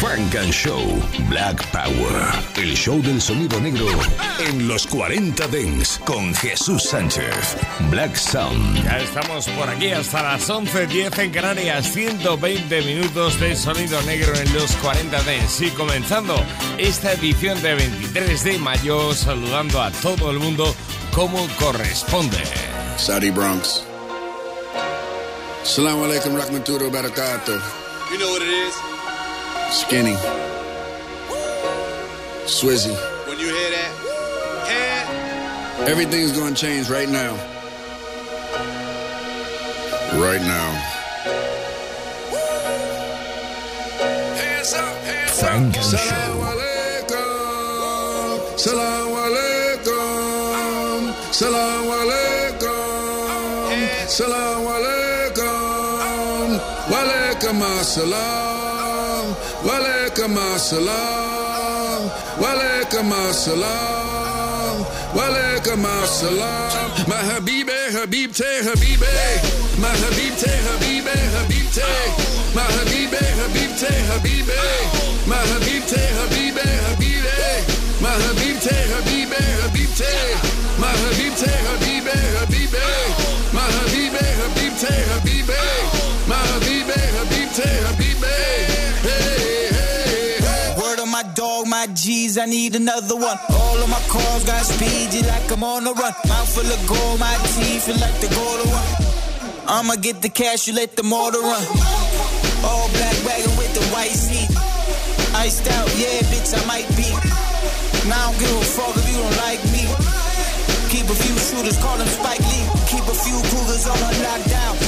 Frank and Show Black Power. El show del sonido negro en los 40 Dents con Jesús Sánchez. Black Sound. Ya estamos por aquí hasta las 11.10 en Canarias. 120 minutos de sonido negro en los 40 Dents. Y comenzando esta edición de 23 de mayo, saludando a todo el mundo como corresponde. Saudi Bronx. Salam alaikum rahmatullahi barakatuh. You know what it is? Skinny. Swizzy. When you hear that, hand, Everything's gonna change right now. Right now. Hands up, hands Frank and Salam Show. alaikum. Salam alaikum. Salam alaikum. Salam alaikum. Walaikum assalam. Walaikum assalam. Walaikum assalam. Walaikum assalam. My habibe, habibte, habibe. My habibte, habibe, habibte. My habibe, habibte, habibe. My habibte, habibe, habibe. My habibte, habibe, habibte. My habibte, habibe, habibe. My habibe, habibte, habibe. My habibe, habibte. My G's, I need another one. All of my cars got speed, you like I'm on the run. Mouth full of gold, my teeth feel like the golden one. I'ma get the cash, you let the motor run. All black wagon with the white seat. Iced out, yeah, bitch, I might be. Now I don't give a fuck if you don't like me. Keep a few shooters, call them Spike Lee. Keep a few cougars on lockdown.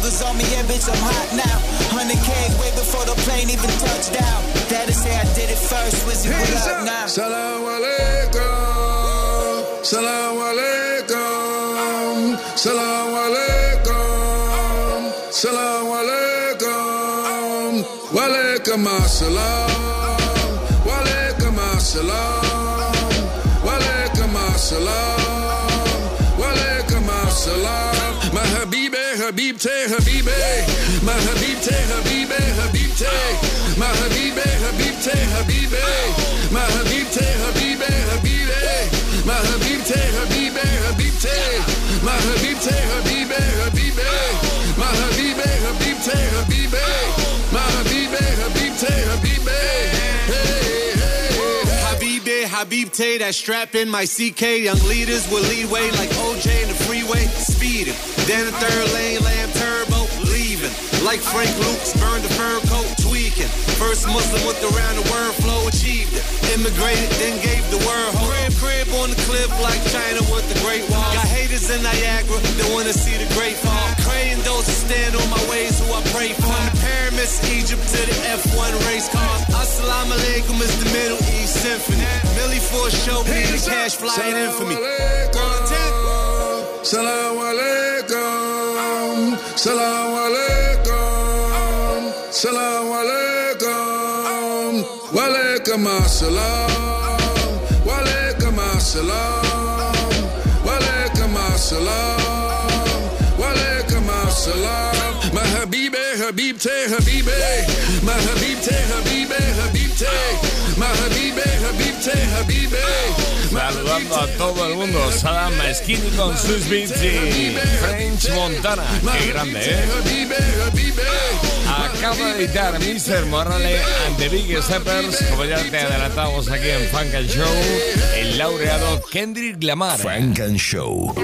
Keep a few Rugers on me, yeah, bitch, I'm hot now. 100K way before the plane even touched down. Daddy say I did it first, Wizzy, what Hands up up. now? Salam alaikum. Salam alaikum. Salam alaikum. Salam alaikum. Walaikum assalam. Walaikum assalam. Habibte, Habibe, my Habibte, Habibe, Habibte, my Habibe, Habibte, Habibe, my Habibte, Habibe, Habibe, my Habibte, Habibe, Habibte, my Habibte, Habibe, Habibe, my Habibe, Habibte, Habibe, my Habibe, Habibte, Habibe. Habib Tay, that strap in my CK. Young leaders will lead way like OJ in the freeway, speeding. Then the third lane, lamb turbo, leaving. Like Frank Lucas, burned the fur coat, tweaking. First Muslim with the round the word flow, achieved it. Immigrated, then gave the word ho. Crib, crib on the cliff like China with the Great Wall. Got haters in Niagara that wanna see the Great Fall. Praying those that stand on my ways who I pray for. Pyramids, Egypt to the F1 race car. Assalamu alaikum is the Middle East Symphony. Millie for a show, the cash flying in for me. Salam alaikum. Salam alaikum. Salam alaikum. Walaikum assalam. Walaikum assalam. Walaikum assalam. Habibi, habib te, habibi. My habib te, habibi, habib te. My habibi, habib te, habibi. My Saludando a todo el mundo. Salam Skinny con sus beats y French Montana. Qué grande, ¿eh? Acaba de editar Mr. Morale and the Big Steppers, como ya te adelantamos aquí en Funk and Show, el laureado Kendrick Lamar. Frank and Show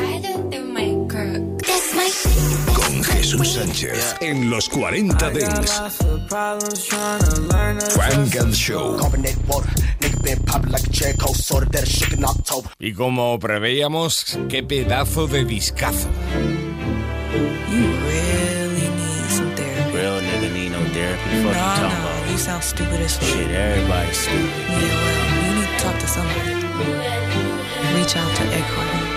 Jesús Sánchez en los 40 Dents. Frank and Show. Y como preveíamos, qué pedazo de discazo. Reach out to Eckhart.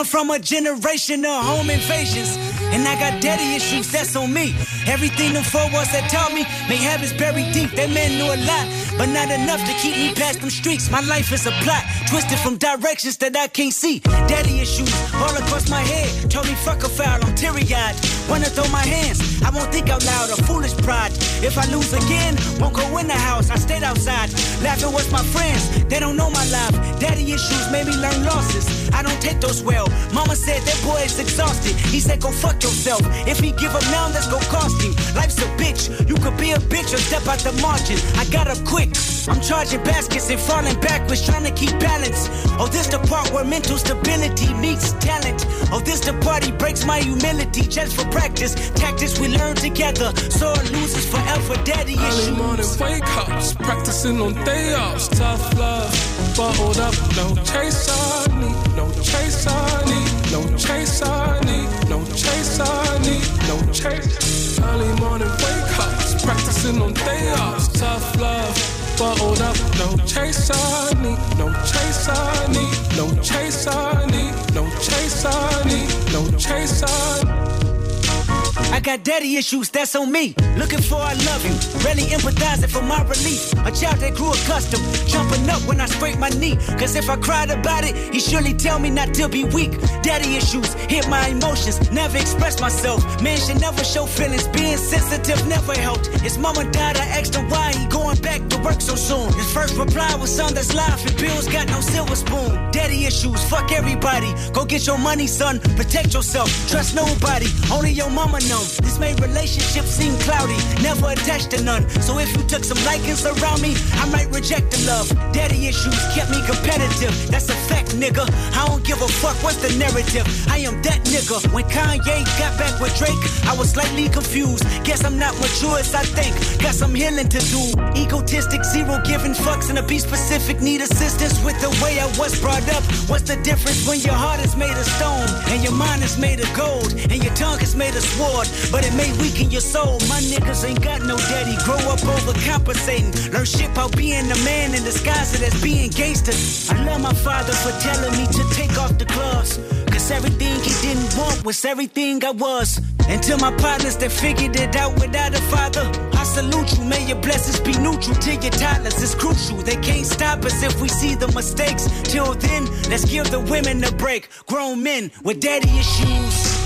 Come from a generation of home invasions. And I got daddy issues, that's on me. Everything the four walls that taught me, may habits buried deep. That man knew a lot, but not enough to keep me past them streets. My life is a plot, twisted from directions that I can't see. Daddy issues all across my head. Told me fuck a foul, I'm teary eyed. Wanna throw my hands, I won't think out loud, a foolish pride. If I lose again, won't go in the house, I stayed outside. Laughing with my friends, they don't know my life. Daddy issues made me learn losses. I don't take those well. Mama said that boy is exhausted. He said go fuck yourself. If he give up now, that's go cost him. Life's a bitch. You could be a bitch or step out the margin. I got up quick. I'm charging baskets and falling backwards, trying to keep balance. Oh, this the part where mental stability meets talent. Oh, this the part he breaks my humility just for practice. Tactics we learn together. Sore losers forever. Daddy issues. Early morning wake ups, practicing on day offs. Tough love, bottled up, no chase I need, no chase I need, no chase I need, no chase I need, no chase. Early morning wake ups, practicing on day offs. Tough love, bottled up, no chase I need, no chase I need, no chase I need, no chase I need, no chase I need. I got daddy issues, that's on me. Looking for I love you, really empathizing for my relief. A child that grew accustomed, jumping up when I scrape my knee. Cause if I cried about it, he surely tell me not to be weak. Daddy issues hit my emotions, never express myself. Man should never show feelings, being sensitive never helped. His mama died, I asked him why he going back to work so soon. His first reply was son that's life and bills got no silver spoon. Daddy issues, fuck everybody. Go get your money, son, protect yourself. Trust nobody, only your mama This made relationships seem cloudy, never attached to none. So if you took some likings around me, I might reject the love. Daddy issues kept me competitive, that's a fact, nigga. I don't give a fuck what's the narrative. I am that nigga. When Kanye got back with Drake, I was slightly confused. Guess I'm not mature as I think. Got some healing to do. Egotistic, zero giving fucks, and a be specific. Need assistance with the way I was brought up. What's the difference when your heart is made of stone and your mind is made of gold and your tongue is made of sword? But it may weaken your soul. My niggas ain't got no daddy. Grow up overcompensating. Learn shit about being a man in disguise as being gangster. I love my father for telling me to take off the gloves. Cause everything he didn't want was everything I was. Until my partners that figured it out without a father, salute you. May your blessings be neutral to your toddlers. It's crucial. They can't stop us if we see the mistakes. Till then, let's give the women a break. Grown men with daddy issues.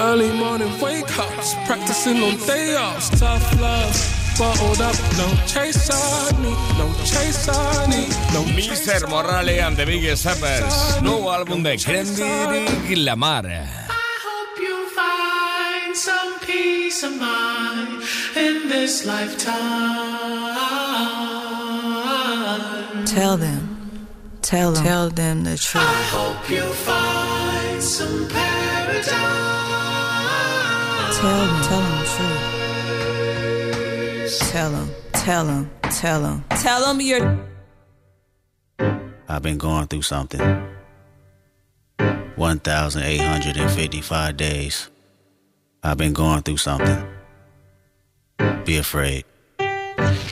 Early morning wake ups, practicing on day offs. Tough love, bottled up, no chase I need, no chase I need, no Mr. Morale and the Big Steppers, nuevo álbum de Kendrick Lamar. hope you find some peace of mind in this lifetime. Tell them. Tell them. Tell them the truth. I hope you find some paradise. Tell them. Tell them the truth. Tell them. Tell them. Tell them. Tell them you're. I've been going through something. 1,855 days. I've been going through something. Be afraid.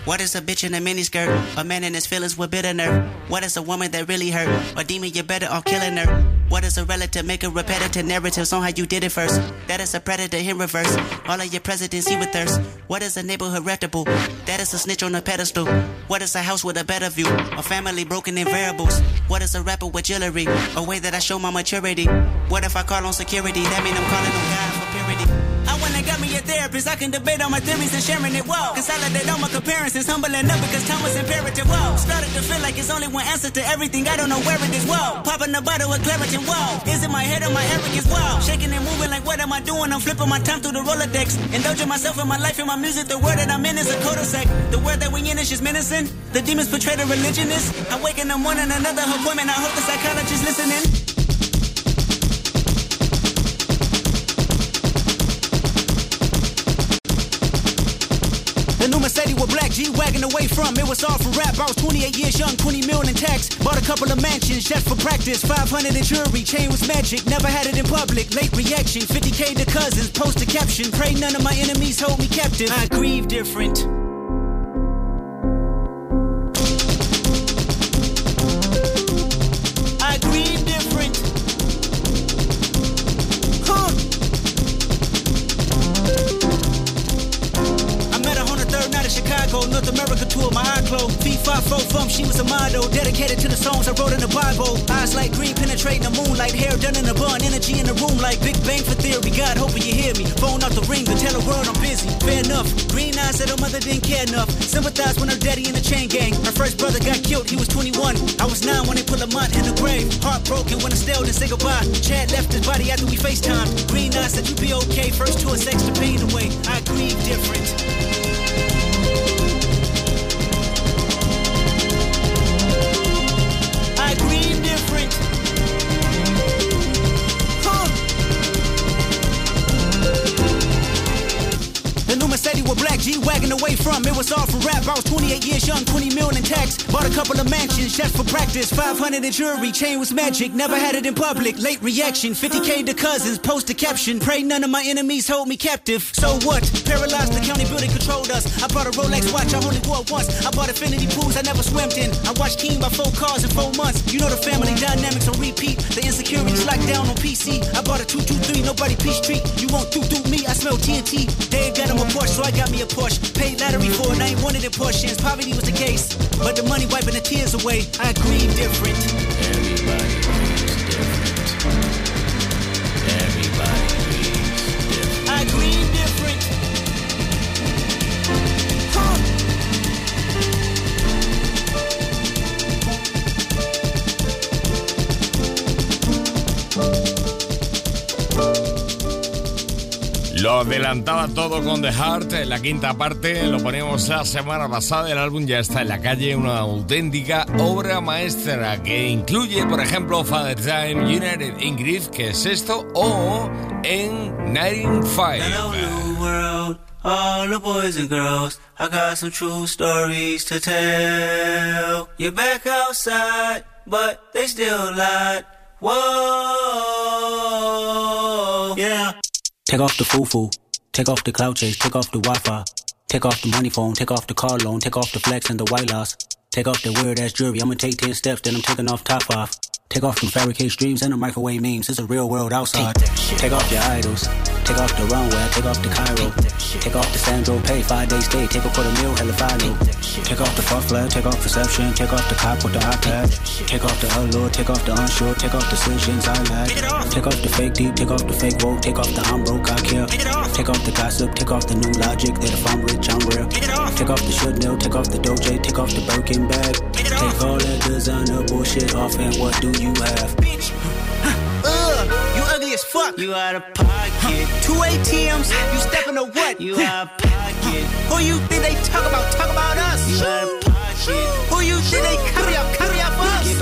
What is a bitch in a miniskirt? A man in his feelings with bitter nerve. What is a woman that really hurt? A demon, you're better off killing her. What is a relative? Make a repetitive narratives on how you did it first. That is a predator in reverse. All of your presidents, with thirst. What is a neighborhood reputable? That is a snitch on a pedestal. What is a house with a better view? A family broken in variables. What is a rapper with jewelry? A way that I show my maturity. What if I call on security? That mean I'm calling on God wanna got me a therapist. I can debate all my theories and sharing it. Whoa. Consolidate all my comparisons. Humbling up because time was imperative. Whoa. Started to feel like it's only one answer to everything. I don't know where it is. Whoa. Popping the bottle with Claritin. Whoa. Is it my head or my arrogance? Whoa. Shaking and moving like what am I doing? I'm flipping my time through the Rolodex. Indulging myself in my life and my music. The word that I'm in is a cul-de-sac. The word that we in is just menacing. The demons portray the religionist. I wake in the morning, another appointment. I hope the psychologist listening. New Mercedes with black G-Wagon away from. It was all for rap. I was 28 years young, 20 million in tax. Bought a couple of mansions just for practice. 500 in jewelry, chain was magic. Never had it in public. Late reaction, 50k to cousins. Post a caption. Pray none of my enemies hold me captive. I grieve different. Four from, she was a model, dedicated to the songs I wrote in the Bible. Eyes like green, penetrating the moonlight, hair done in a bun, energy in the room like Big Bang for theory. God, hoping you hear me. Phone out the ring to tell the world I'm busy. Fair enough. Green eyes said her mother didn't care enough. Sympathize when her daddy in the chain gang. Her first brother got killed, he was 21. I was nine when they put Lamont in the grave. Heartbroken when I still didn't say goodbye. Chad left his body after we FaceTime. Green eyes said you be okay. First tour sex to pain away. I grieve different. Mercedes with black G-Wagon away from. It was all for rap. I was 28 years young, 20 million in tax. Bought a couple of mansions just for practice. 500 in jewelry, chain was magic. Never had it in public. Late reaction, 50k to cousins. Post a caption. Pray none of my enemies hold me captive. So what? Paralyzed the county building controlled us. I bought a Rolex watch, I only wore once. I bought infinity pools I never swam in. I watched King by four cars in four months. You know the family dynamics on repeat. The insecurities locked down on PC. I bought a 223, nobody peace treat. You won't do do me, I smell TNT. Dave got him a Porsche, so I got me a Porsche. Paid lottery for it, I ain't wanted it portions. Poverty was the case, but the money wiping the tears away. I grieve different. Everybody grieves different. Everybody grieves different. I grieve Lo adelantaba todo con The Heart, en la quinta parte, lo poníamos la semana pasada, el álbum ya está en la calle, una auténtica obra maestra que incluye, por ejemplo, Father Time, United in Grief, que es esto, o en 95. Hello, new world, all the boys and girls. I got some true stories to tell. You're back outside, but they still lied. Whoa, yeah. Take off the foo-foo. Take off the cloud chase. Take off the Wi-Fi. Take off the money phone. Take off the car loan. Take off the flex and the white loss. Take off the weird ass jewelry. I'ma take 10 steps, then I'm taking off top five. Take off them fabricate streams and the microwave memes. It's a real world outside. Take off your idols. Take off the runway. Take off the Cairo. Take off the Sandro Pay. Five days stay. Take a quarter meal. Hella final. Take off the fuck flag. Take off perception. Take off the cop with the iPad. Take off the allure. Take off the unsure. Take off decisions I lack. Take off the fake deep. Take off the fake woke. Take off the I'm broke. I care. Take off the gossip. Take off the new logic that if I'm rich, I'm real. Take off the should know. Take off the doje. Take off the Birkin bag. Take all that designer bullshit off and what do you have? Ugh, you ugly as fuck. You out of pocket. Two ATMs, you stepping to what? You out of pocket. Who you think they talk about? Talk about us. You out of pocket. Who you think they carry up?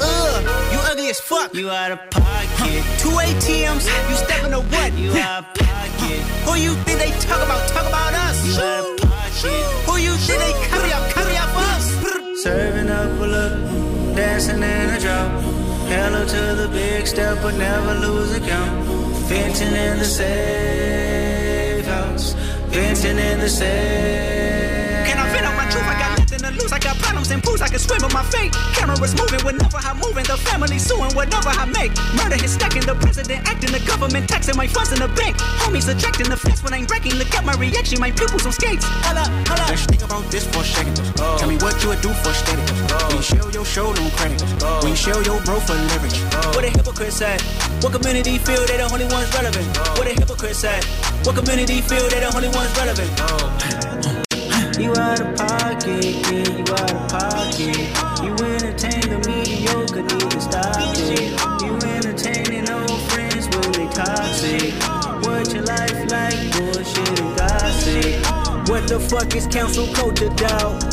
Ugh, you ugly as fuck. You out of pocket. Two ATMs, you stepping to what? You out of pocket. Who you think they talk about? Talk about us. You out of pocket. Who you think they carry up? Carry up us. Serving up a look, dancing in a drop. Hello to the big step, but never lose a count. Venting in the safe house. Venting in the safe. Can I vent out my truth? I got lose. I got problems and pools. I can swim with my fate. Cameras moving whenever I'm moving. The family suing whatever I make. Murder is stacking. The president acting. The government taxing my funds in the bank. Homies ejecting the fence when I'm breaking. Look at my reaction. My pupils on skates. Holla, holla. Let's think about this for a second. Oh. Tell me what you would do for steady. When you show your show, no credit. Oh. When you show your bro for leverage. Oh. What a hypocrite said. What community feel they the only ones relevant? What a hypocrite said. What community feel they the only ones relevant? You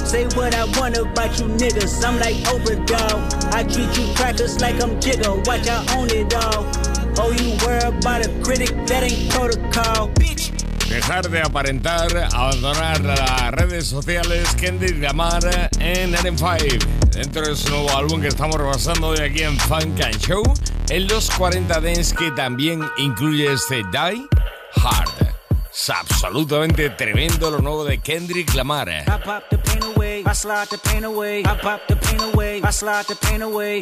Say what I you niggas, I'm like dog. I treat you crackers like I'm watch it, dog. Oh, you about critic, that ain't protocol, bitch. Dejar de aparentar, abandonar las redes sociales, Kendrick Lamar en RM5. Dentro de su nuevo álbum que estamos repasando hoy aquí en Funk and Show, en los 40 Dance que también incluye este Die Hard absolutamente tremendo lo nuevo de Kendrick Lamar. I pop the pain away, I slide the pain away, I pop the pain away, I slide the pain away.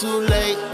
Too late.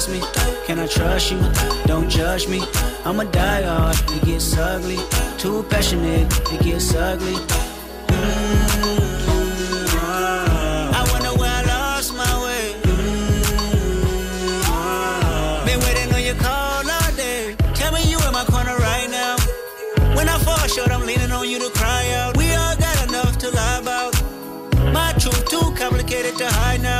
trust me? Can I trust you? Don't judge me. I'm a die hard. It gets ugly. Too passionate. It gets ugly. Mm, I wonder where I lost my way. Mm, Been waiting on your call all day. Tell me you in my corner right now. When I fall short, I'm leaning on you to cry out. We all got enough to lie about. My truth too complicated to hide now.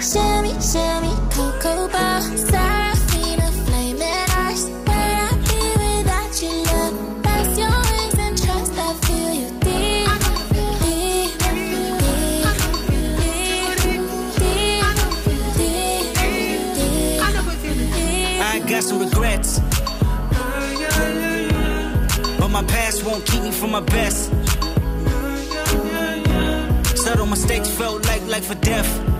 Sherry, Sherry, Cocoa Bar, Serafina, flaming eyes. Where I be without you, love? Your wings and trust. I feel you deep. Deep. Deep. Deep. Deep. I got some regrets. But my past won't keep me from my best. Subtle mistakes felt like life or death.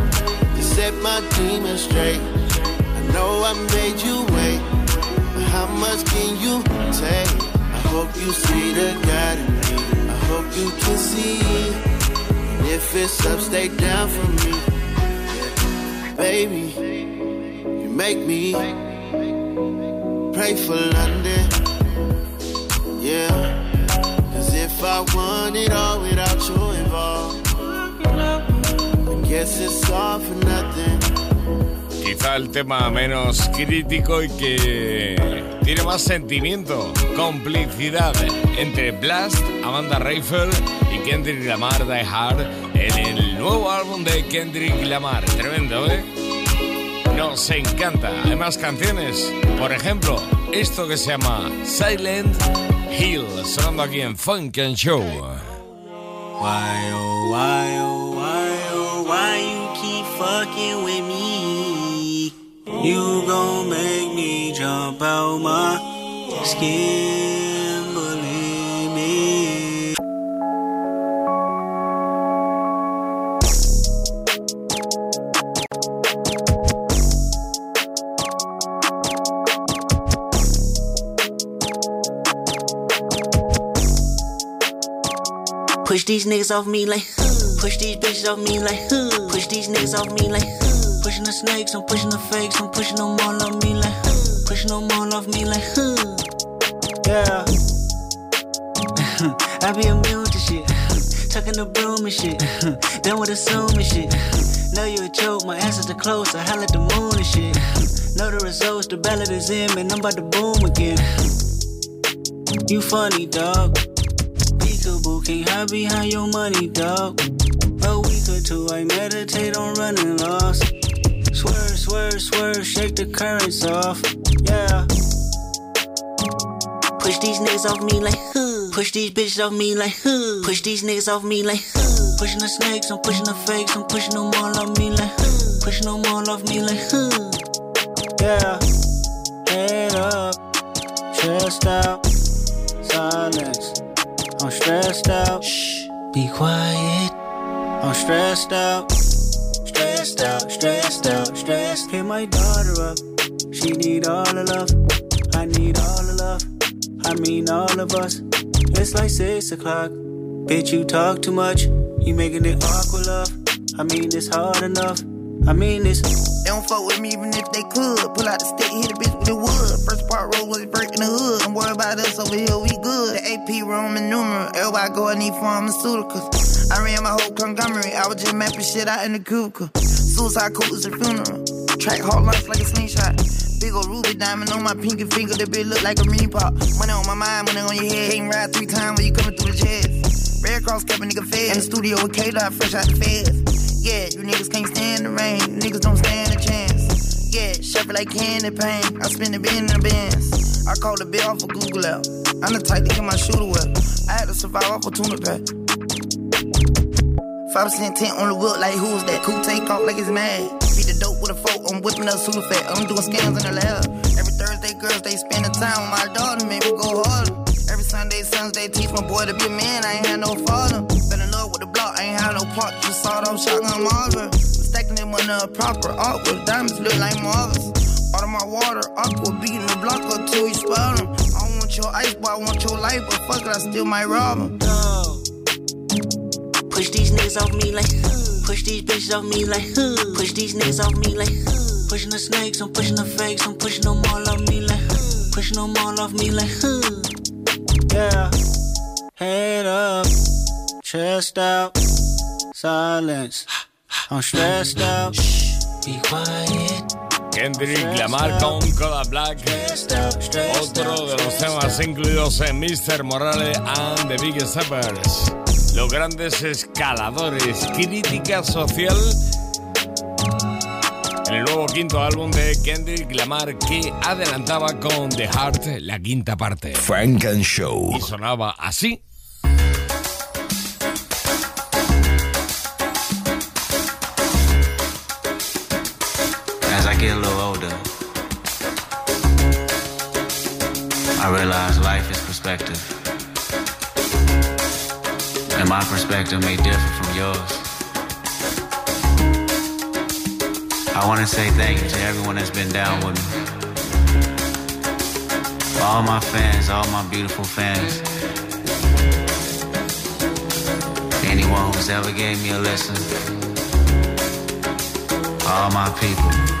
demons straight. I know I made you wait, but how much can you take? I hope you see the God in me. I hope you can see. And if it's up, stay down for me. Baby, you make me pray for London. Yeah. Cause if I want it all without you involved, I guess it's all for nothing. Quizá el tema menos crítico y que tiene más sentimiento, complicidad entre Blast, Amanda Rayford y Kendrick Lamar Die Hard en el nuevo álbum de Kendrick Lamar. Tremendo, ¿eh? Nos encanta. Hay más canciones. Por ejemplo, esto que se llama Silent Hill, sonando aquí en Funk and Show. Why oh why oh why oh why you keep fucking with me? You gon' make me jump out my skin, believe me. Push these niggas off me like. Push these bitches off me like. Push these niggas off me like. Pushing the snakes, I'm pushing the fakes, I'm pushing them all off me like huh. Pushing them off me like huh. Yeah. I be immune to shit. Tucking the broom and shit. Done with assuming shit. Know you a joke, my answers are close. I holla at the moon and shit. Know the results, the ballot is in, man. I'm about to boom again. You funny, dog. Peekaboo, can't hide behind your money, dog. A week or two, I meditate on running lost. Swerve, swerve, swerve, shake the currents off. Yeah. Push these niggas off me like huh. Push these bitches off me like huh. Push these niggas off me like huh. Pushing the snakes, I'm pushing the fakes, I'm pushing them all off me like huh. Pushing them all off me like huh. Yeah. Head up, chest out, silence. I'm stressed out. Shh, be quiet. I'm stressed out, stressed out, stressed out, stressed. Hit my daughter up. She need all the love. I need all the love. I mean all of us. It's like six o'clock. Bitch, you talk too much. You making it awkward, love. I mean it's hard enough. I mean this. They don't fuck with me even if they could. Pull out the stick, hit a bitch with the wood. First part roll was break in the hood. Don't worry about us over here, we good. The AP Roman numeral. Everybody go, I need pharmaceuticals. I ran my whole conglomerate. I was just mapping shit out in the cubicle. Suicide coat is a funeral. Track hard lunch like a slingshot. Big ol' ruby diamond on my pinky finger. That bitch look like a mini pop. Money on my mind, money on your head. Can't ride three times when you coming through the jets. Red Cross kept a nigga fed. In the studio with K-Dot, fresh out the feds. Yeah, you niggas can't stand the rain. Niggas don't stand a chance. Yeah, shuffle like candy paint. I spin the bin in the bins. I call the bill off of Google out. I'm the type to get my shooter well. I had to survive off a tuna pack. 5% tent on the wood, like who's that? Cool take off like it's mad. Beat the dope with a fork, I'm whipping up super fat. I'm doing scams in the lab. Every Thursday, girls, they spend the time with my daughter, make me go harder. Every Sunday, they teach my boy to be a man, I ain't had no father. Block, I ain't had no part, just sawed off shotgun Marvin. Stacking them on the proper awkward, diamonds look like Marvins. Out of my water, aqua, beating the block up till we spell them. I don't want your ice, but I want your life, but fuck it, I still might rob them. Push these niggas off me like. Push these bitches off me like. Push these niggas off me like huh. Pushing the snakes, I'm pushing the fakes, I'm pushing them all off me like huh. Pushing them all off me like huh. Yeah. Head up, chest out, silence. I'm stressed out. Shh, be quiet. Kendrick Lamar con Kodak Black, otro de los temas incluidos en Mr. Morale and the Big Steppers. Los grandes escaladores, crítica social. En el nuevo quinto álbum de Kendrick Lamar que adelantaba con The Heart la quinta parte. Frank and Show. Y sonaba así. I realize life is perspective. And my perspective may differ from yours. I want to say thank you to everyone that's been down with me. All my fans, all my beautiful fans. Anyone who's ever gave me a listen. All my people.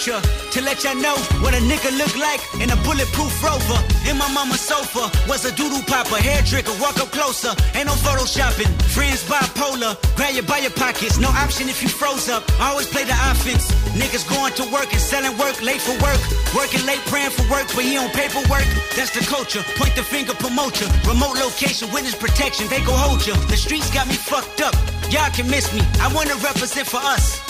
To let y'all know what a nigga look like in a bulletproof rover. In my mama's sofa was a doodle popper, hair trigger, walk up closer. Ain't no photoshopping. Friends bipolar, grab you by your pockets. No option if you froze up. I Always play the offense. Niggas going to work and selling work, late for work. Working late, praying for work, but he on paperwork. That's the culture. Point the finger, promote you. Remote location, witness protection, they go hold you. The streets got me fucked up. Y'all can miss me. I wanna represent for us.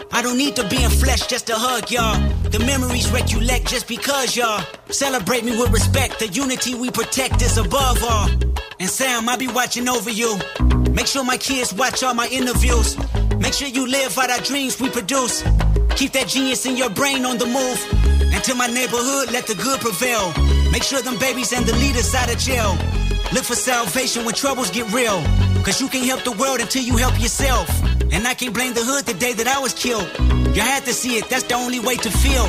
I don't need to be in flesh just to hug y'all. The memories recollect just because y'all. Celebrate me with respect. The unity we protect is above all. And Sam, I'll be watching over you. Make sure my kids watch all my interviews. Make sure you live out our dreams we produce. Keep that genius in your brain on the move. And to my neighborhood, let the good prevail. Make sure them babies and the leaders out of jail. Look for salvation when troubles get real. Cause you can't help the world until you help yourself. And I can't blame the hood the day that I was killed. You had to see it, that's the only way to feel.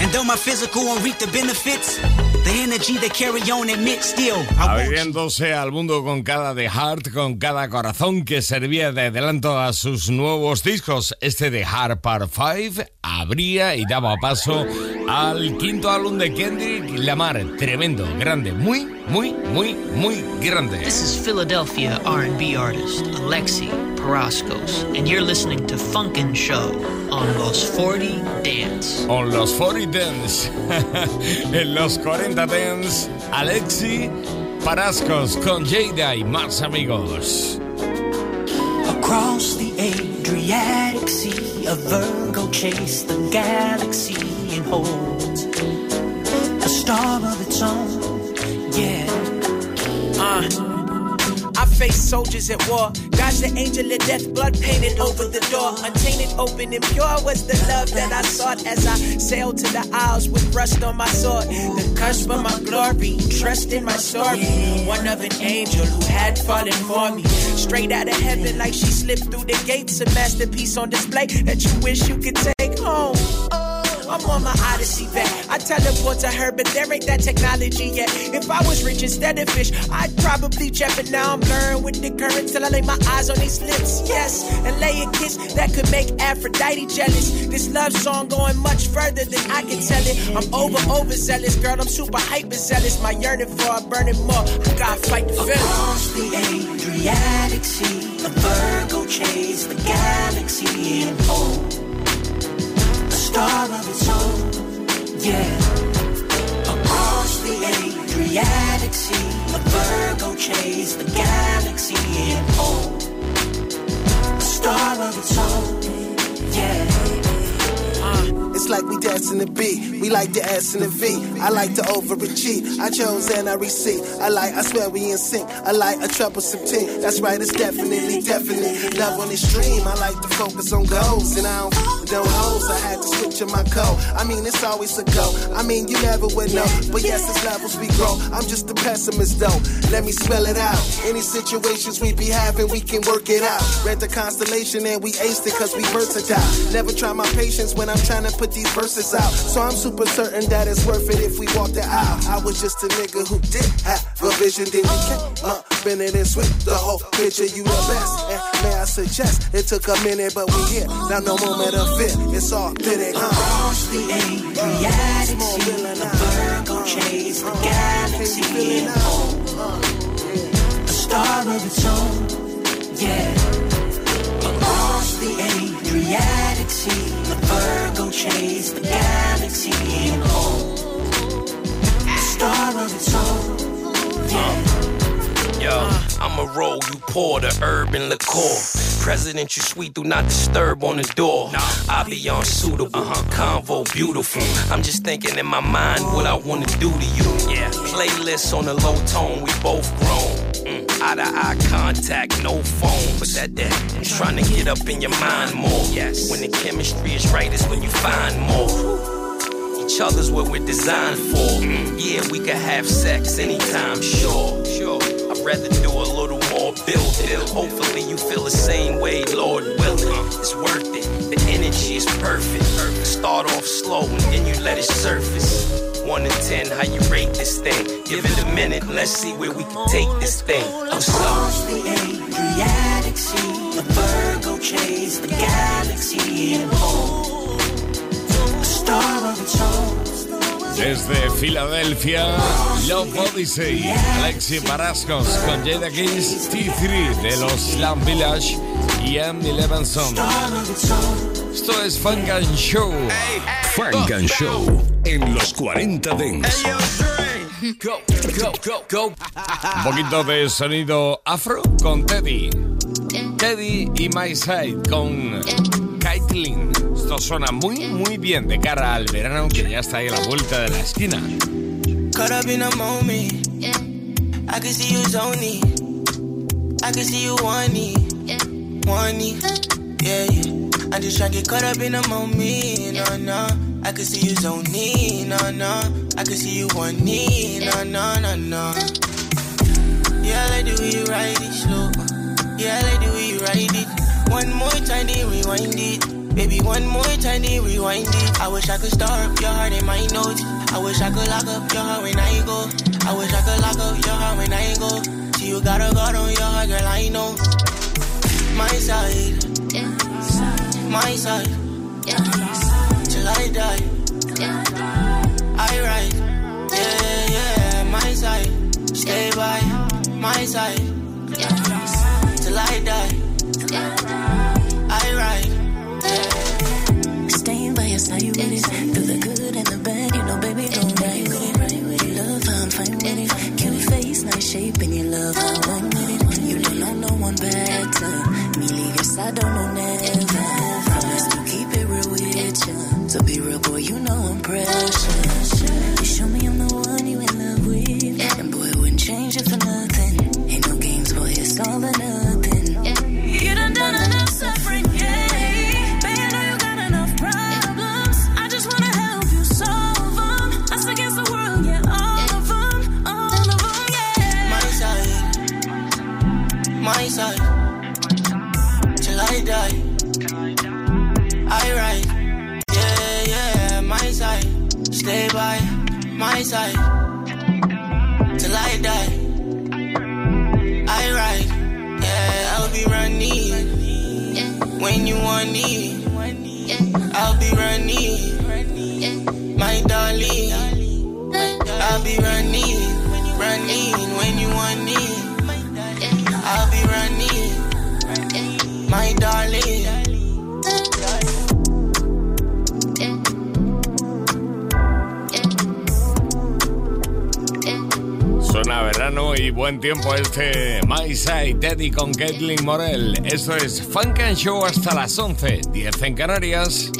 And though my physical won't reap the benefits, the energy they carry on admit still. Abriéndose al mundo con cada de Heart, con cada corazón que servía de adelanto a sus nuevos discos. Este de Heart Part 5 abría y daba paso al quinto álbum de Kendrick Lamar. Tremendo, grande, muy, muy, muy, muy grande. This is Philadelphia R&B artist Alexi Paraskos, and you're listening to Funk and Show on Los 40 Dance. On los 40 Dance, en los 40 Dance, Alexi Parascos con Jada y más amigos. Across the Adriatic Sea, a Virgo chased the galaxy and holds a star of its own. Yeah. Uh. I face soldiers at war. The angel of death, blood painted over the door. Untainted, open, and pure was the love that I sought as I sailed to the isles with rust on my sword. The cusp of my glory, trust in my story. One of an angel who had fallen for me. Straight out of heaven, like she slipped through the gates. A masterpiece on display that you wish you could take home. Oh, I'm on my odyssey back. I teleport to her, but there ain't that technology yet. If I was rich instead of fish, I'd probably jet, but now I'm blurring with the current till I lay my eyes on these lips. Yes, and lay a kiss that could make Aphrodite jealous. This love song going much further than I can tell it. I'm over, overzealous, girl. I'm super hyper zealous. My yearning for a burning more. I gotta fight the feeling. Across the Adriatic Sea, a Virgo chased the galaxy and home. A star of its own, yeah. Across the Adriatic a Virgo chased the galaxy and home. A star of its own, yeah. It's like we dancing the beat. We like the S and the V. I like to overachieve. I chose and I receive. I like, I swear we in sync. I like a troublesome team. That's right, it's definitely, definitely love on the stream. I like to focus on goals and I don't don't hoes. I had to switch in my code. I mean, it's always a go. I mean, you never would know. But yes, it's levels we grow. I'm just a pessimist though. Let me spell it out. Any situations we be having, we can work it out. Read the constellation and we aced it cause we versatile. Never try my patience when I'm trying to put these verses out. So I'm super certain that it's worth it if we walk the aisle. I was just a nigga who did have a vision. Then we came up, been it and switched the whole picture. You the best. And may I suggest it took a minute, but we here. Now no moment of fear. It's all fitting. Uh. Across the Adriatic Sea, a Virgo chase the galaxy and home. A star of its own, yeah. Across the Virgo chased the galaxy. Star of its own, yeah. Yo, I'ma roll, you pour the urban liqueur. President, you sweet, do not disturb on the door. I be unsuitable, convo beautiful. I'm just thinking in my mind what I wanna do to you. Yeah, playlists on the low tone, we both grown. Mm, eye to eye contact, no phone. But that that I'm trying to get up in your mind more. Yes, when the chemistry is right, is when you find more. Each other's what we're designed for. Yeah, we could have sex anytime, sure. Sure. I'd rather do a little more build build. Hopefully you feel the same way, Lord willing. It's worth it. The energy is perfect. Start off slow and then you let it surface. One to ten, how you rate this thing? Give it a minute, let's see where we can take this thing. I'm slow. Across the Virgo chased the galaxy and home. A star of its own. Desde Filadelfia, Love Odyssey, Alexi Parascos con Jada Kiss, T3 de los Slam Village y Emily Levinson. Esto es Funk and Show. Funk and Show en los 40 Dents. Un poquito de sonido afro con Teddy. Teddy y My Side con Caitlyn. Esto suena muy, muy bien de cara al verano que ya está ahí a la vuelta de la esquina. Caught up in a moment. I can see you zoning. I can see you wanting. Wanting. Yeah, yeah. I just try to get caught up in a moment. No, no. I can see you zoning. No, no. I can see you wanting. No, no, no, no. Yeah, I like the way you ride it slow. Yeah, I like the way you ride it. One more time, then rewind it. Baby, one more time, then rewind it. I wish I could start up your heart in my notes. I wish I could lock up your heart when I go. I wish I could lock up your heart when I go. See, you got a guard on your heart, girl, I know. My side, my side, yeah. till I die. I ride, yeah, yeah, my side. Stay by my side, yeah. till I die. Your side with it. Through the good and the bad, you know, baby, don't right with it. With it. Love, how I'm fine with it. Cute face, nice shape, and your love how I'm with it. You don't know no one better. Me leave your side, don't know never. Promise to keep it real with you. To be real, boy, you know I'm precious. You show me I'm the one you in love with. And boy, I wouldn't change it for nothing. Ain't no games, boy, it's all or nothing. My side till I die. I ride, yeah, I'll be running when you want me. I'll be running, my darling. I'll be running y buen tiempo este My Side Teddy con Caitlin Morel. Esto es Funk and Show hasta las 11, 10 en Canarias.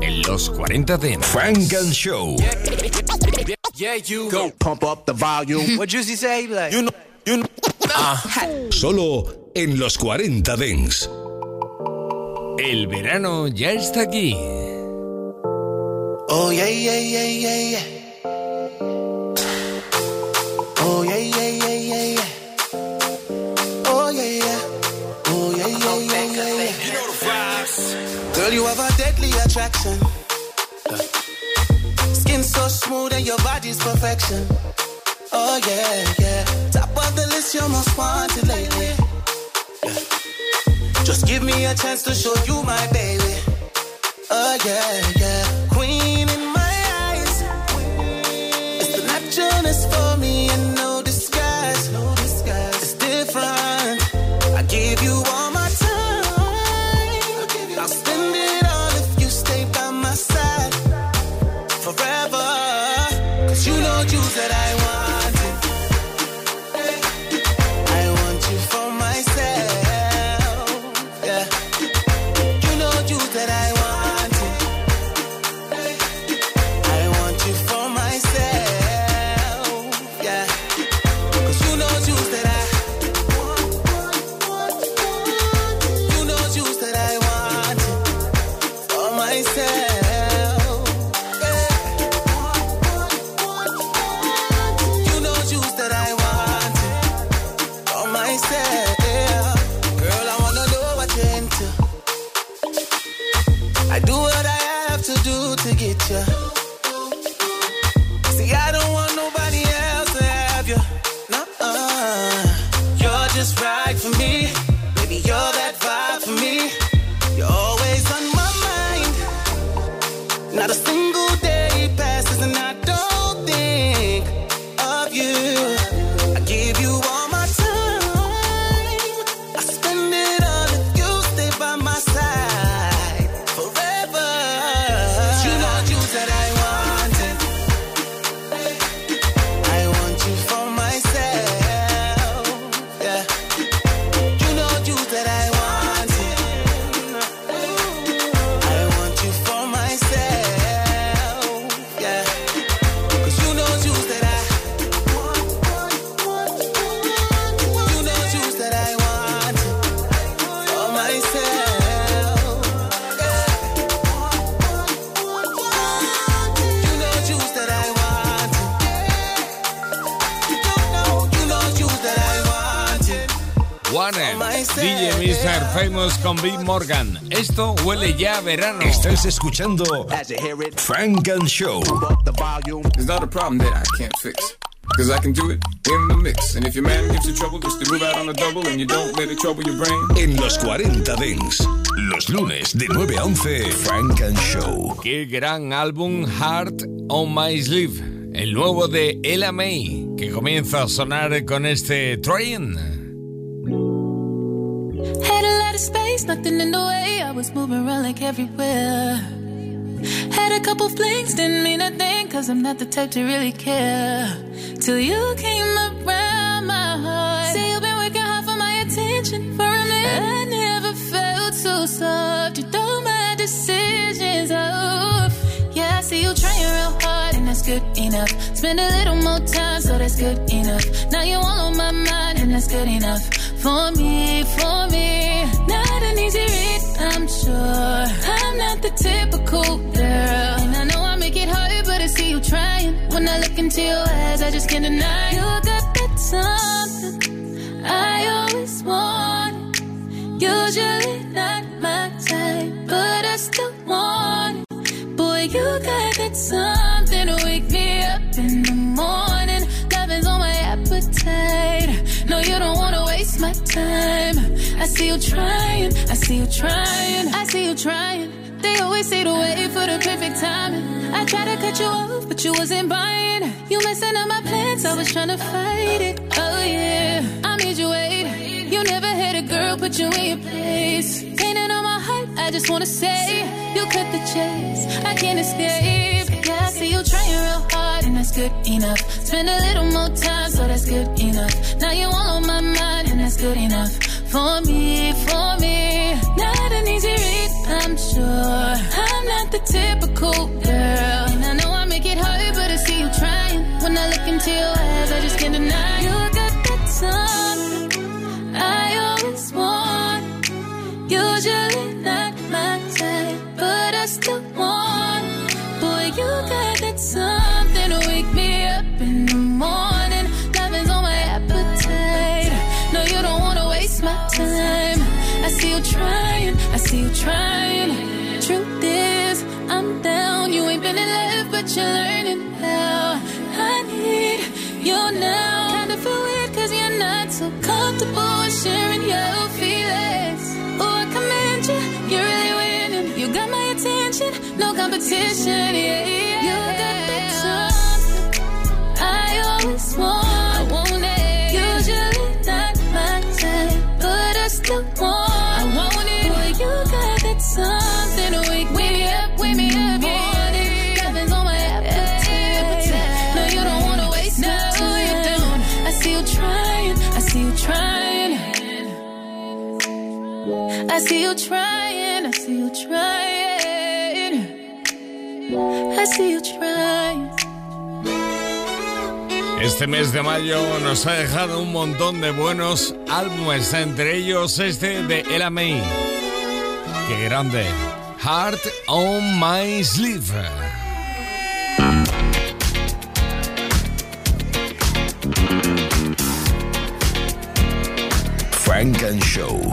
En los 40 de Funk and Show. Yeah, you go pump up the volume. what Juicy say? Like, you know, you know. Solo en los 40 Dents. El verano ya está aquí. Oh yeah, yeah, yeah, yeah, yeah. Girl, you have a deadly attraction. Skin so smooth and your body's perfection. Oh yeah, yeah. Top of the list, you're most wanted lately. Yeah. Just give me a chance to show you my baby. Oh yeah, yeah. To do to get you. Morgan. Esto huele ya a verano. Estás escuchando Funk and Show. It's not a problem that I can't fix. Cause I can do it in the mix. And if your man gives you trouble, just to move out on the double and you don't let it trouble your brain. En los 40 Dents. Los lunes de 9 a 11, Funk and Show. Qué gran álbum Heart on My Sleeve. El nuevo de Ella May, que comienza a sonar con este Trying. Space, nothing in the way. I was moving around like everywhere. Had a couple flings, didn't mean a thing, cause I'm not the type to really care. Till you came around my heart. Say you've been working hard for my attention for a minute. I never felt so soft. You know my decisions. off. yeah, I see you trying real hard, and that's good enough. Spend a little more time, so that's good enough. Now you're all on my mind, and that's good enough. For me, for me things you read, I'm sure. I'm not the typical girl. And I know I make it hard, but I see you trying. When I look into your eyes, I just can't deny. You got that something I always wanted. Usually not my type, but I still want it. Boy, you got that something to wake me up in the morning. Loving's on my appetite. No, you don't wanna waste my time. I see you trying, I see you trying, I see you trying. They always say to wait for the perfect timing. I tried to cut you off, but you wasn't buying. You messing up my plans, I was trying to fight it. Oh yeah, I made you wait. You never had a girl put you in your place. Painting on my heart, I just wanna say you cut the chase. I can't escape. Yeah, I see you trying real hard, and that's good enough. Spend a little more time, so that's good enough. Now you all on my mind, and that's good enough for me, for me. Not an easy read, I'm sure. I'm not the typical girl, and I know I make it hard, but I see you trying. When I look into your eyes, I just can't deny you got that something but you're learning how. I need you now. Kinda feel weird, cause you're not so comfortable sharing your feelings. Oh, I commend you, you're really winning. You got my attention, no competition, yeah, yeah. You got the something I always. Want I see you trying, I see you trying. I see you trying. Este mes de mayo nos ha dejado un montón de buenos álbumes, entre ellos este de Ella May. ¡Qué grande! Heart on My Sleeve. Frank and Show.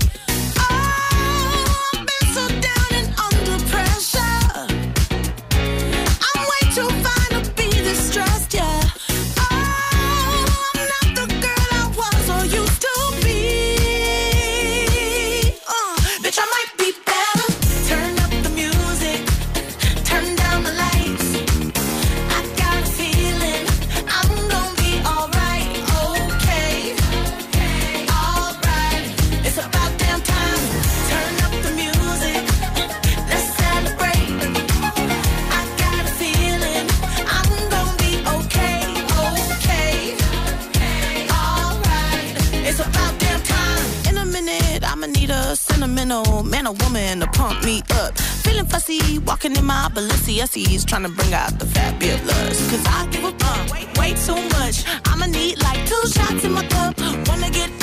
Walking in my Balenciagas, trying to bring out the fabulous. Cause I give a fuck way, way too much. I'ma need like two shots in my cup. Wanna get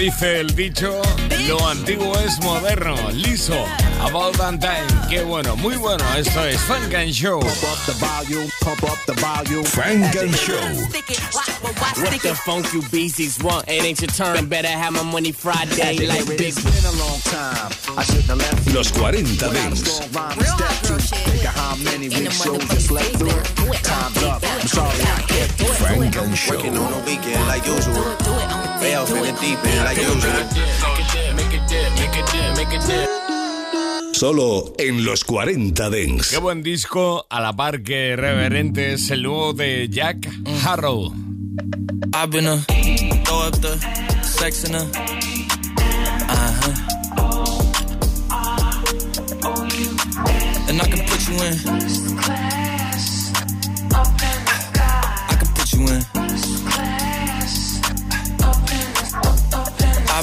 dice el dicho, lo antiguo es moderno. Liso, About That Time. Qué bueno, muy bueno. Esto es Funk and Show. Funk and Show. What the funk you beasties want? It ain't your turn. Better have my money Friday like big. Los 40 Dents. Funk and Show. Off in the deep end like usual. Solo en los 40 Dents. Qué buen disco, a la par que reverente, es el nuevo de Jack Harrow. I've been a throw up the sex in a uh huh. And I can put you in. I can put you in.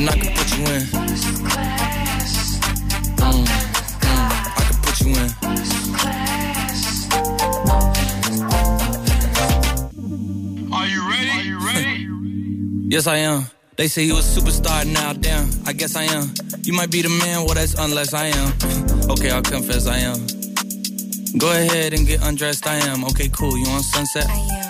And I can put you in. Mm, mm, I can put you in. Are you ready? Are you ready? Yes, I am. They say you was superstar, now damn. I guess I am. You might be the man, well, that's unless I am. okay, I'll confess I am. Go ahead and get undressed, I am. Okay, cool. You on sunset? I am.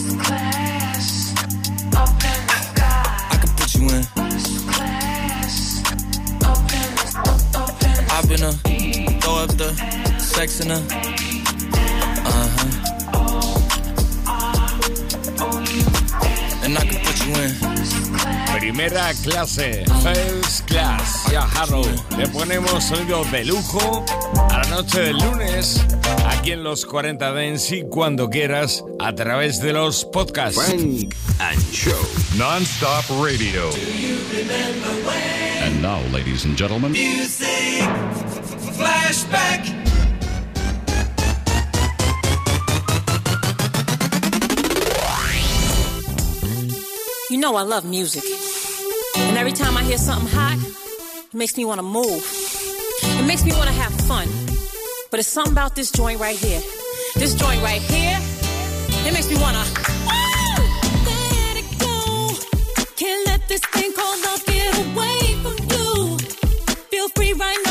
I've been a throw up the sex in a uh huh. And I can put you in. Primera clase, First Class, ya Harrow. Le ponemos sonido de lujo a la noche del lunes, aquí en los 40 Dance y cuando quieras, a través de los podcasts. Funk and Show. Non-stop radio. And now, ladies and gentlemen, Music flashback. You know I love music. And every time I hear something hot, it makes me want to move. It makes me want to have fun. But it's something about this joint right here. This joint right here, it makes me want to. This thing called love get away from you. Feel free right now,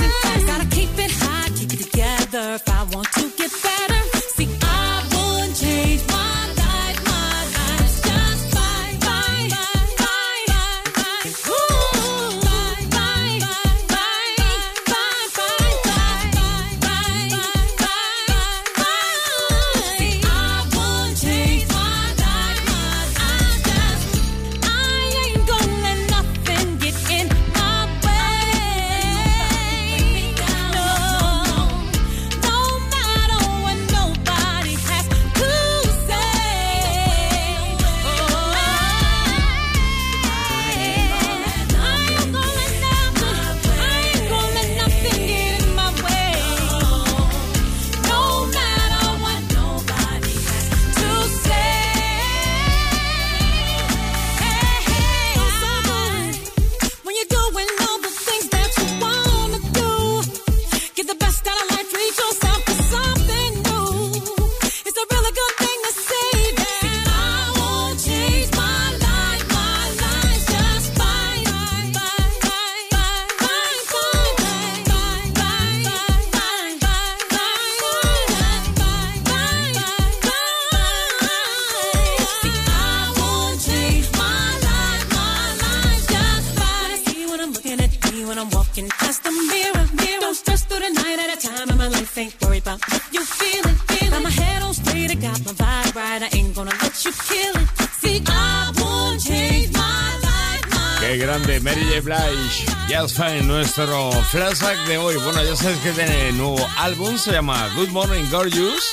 straight, I got my vibe right. I ain't gonna let you kill it. See, I won't change my life, my Qué grande, Mary J. Blige. Just Fine, nuestro flashback de hoy. Bueno, ya sabes que tiene nuevo álbum, se llama Good Morning Gorgeous.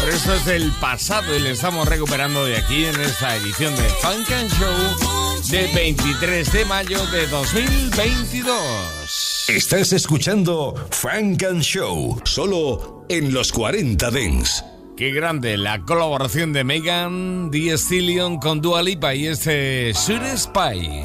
Pero esto es del pasado y le estamos recuperando de aquí en esta edición de Funk and Show de 23 de mayo de 2022. Estás escuchando Frank and Show, solo en los 40 Dents. Qué grande la colaboración de Megan Thee Stallion con Dua Lipa y este Sweet Spy.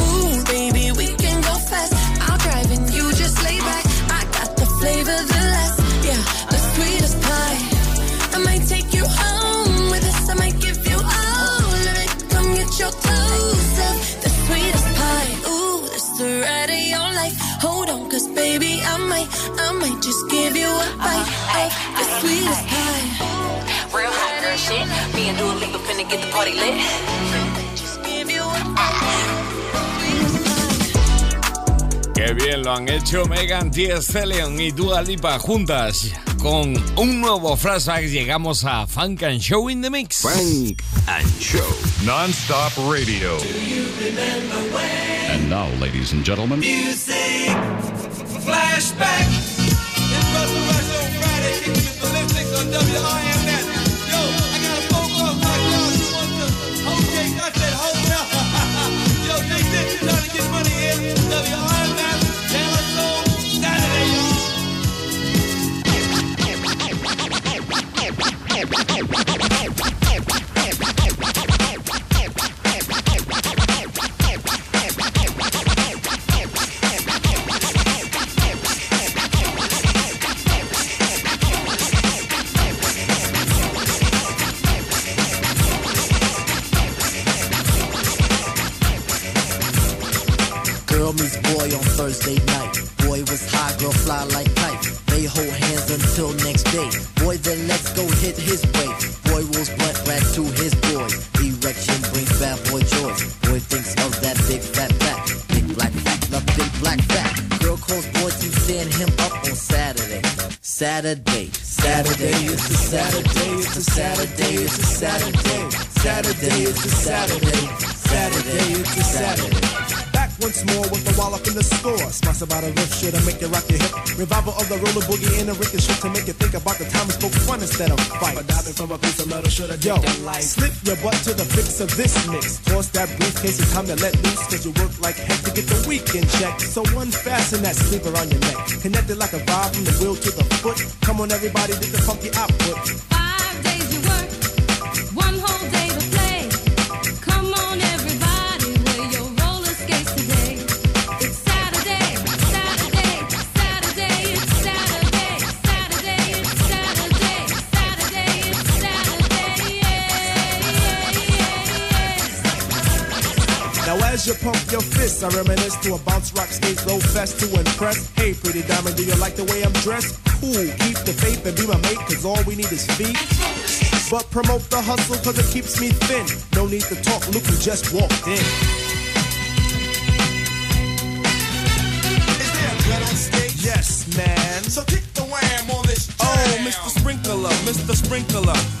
I might, just give you a bite of the sweetest pie. Real hot girl shit. Me and Dua Lipa finna get the party lit. Qué bien lo han hecho Megan Thee Stallion y Dua Lipa juntas. Con un nuevo flashback llegamos a Funk and Show in the Mix. Funk and Show. Non-stop radio. And now, ladies and gentlemen. Music. Flashback. It's Russell Rush on Friday, kicking with the lipsticks on WRMS. Instead of fight. But diving from a piece of metal should have Yo, slip your butt to the fix of this mix. Toss that briefcase, it's time to let loose. Cause you work like heck to get the weekend check. So unfasten that sleeve on your neck. Connected like a vibe from the wheel to the foot. Come on, everybody, get the funky output. You pump your fists, I reminisce to a bounce rock skate roll fest to impress. Hey, pretty diamond, do you like the way I'm dressed? Cool, keep the faith and be my mate, cause all we need is feet. But promote the hustle cause it keeps me thin. No need to talk, look who just walked in. Is there blood on stage? Yes, man. So kick the wham on this Oh, Mr. Sprinkler, Mr. Sprinkler.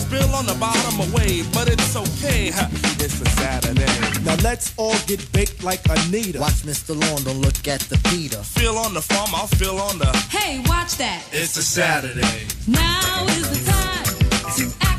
Spill on the bottom away, but it's okay. ha, It's a Saturday. Now let's all get baked like Anita. Watch Mr. Lawn, don't look at the Peter. Feel on the farm, I'll feel on the. Hey, watch that. It's a Saturday. Now is the